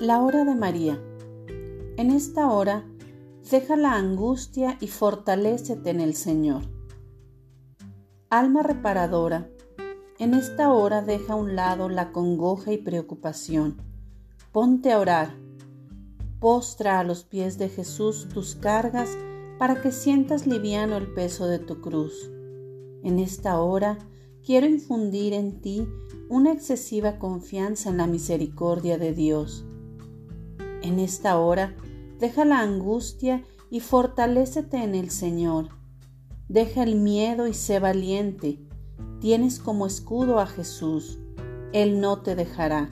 La hora de María. En esta hora, deja la angustia y fortalécete en el Señor. Alma reparadora, en esta hora deja a un lado la congoja y preocupación. Ponte a orar. Postra a los pies de Jesús tus cargas para que sientas liviano el peso de tu cruz. En esta hora quiero infundir en ti una excesiva confianza en la misericordia de Dios. En esta hora, deja la angustia y fortalécete en el Señor. Deja el miedo y sé valiente. Tienes como escudo a Jesús. Él no te dejará.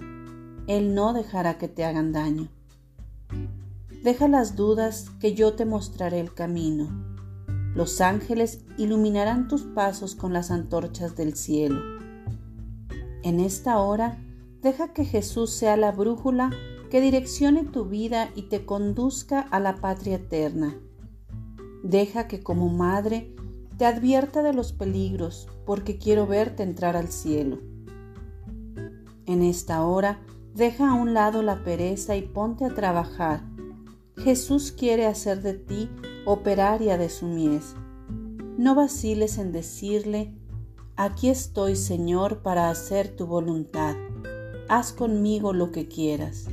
Él no dejará que te hagan daño. Deja las dudas que yo te mostraré el camino. Los ángeles iluminarán tus pasos con las antorchas del cielo. En esta hora, deja que Jesús sea la brújula que direccione tu vida y te conduzca a la patria eterna. Deja que como madre te advierta de los peligros, porque quiero verte entrar al cielo. En esta hora, deja a un lado la pereza y ponte a trabajar Jesús quiere hacer de ti operaria de su mies. No vaciles en decirle, aquí estoy Señor para hacer tu voluntad. Haz conmigo lo que quieras.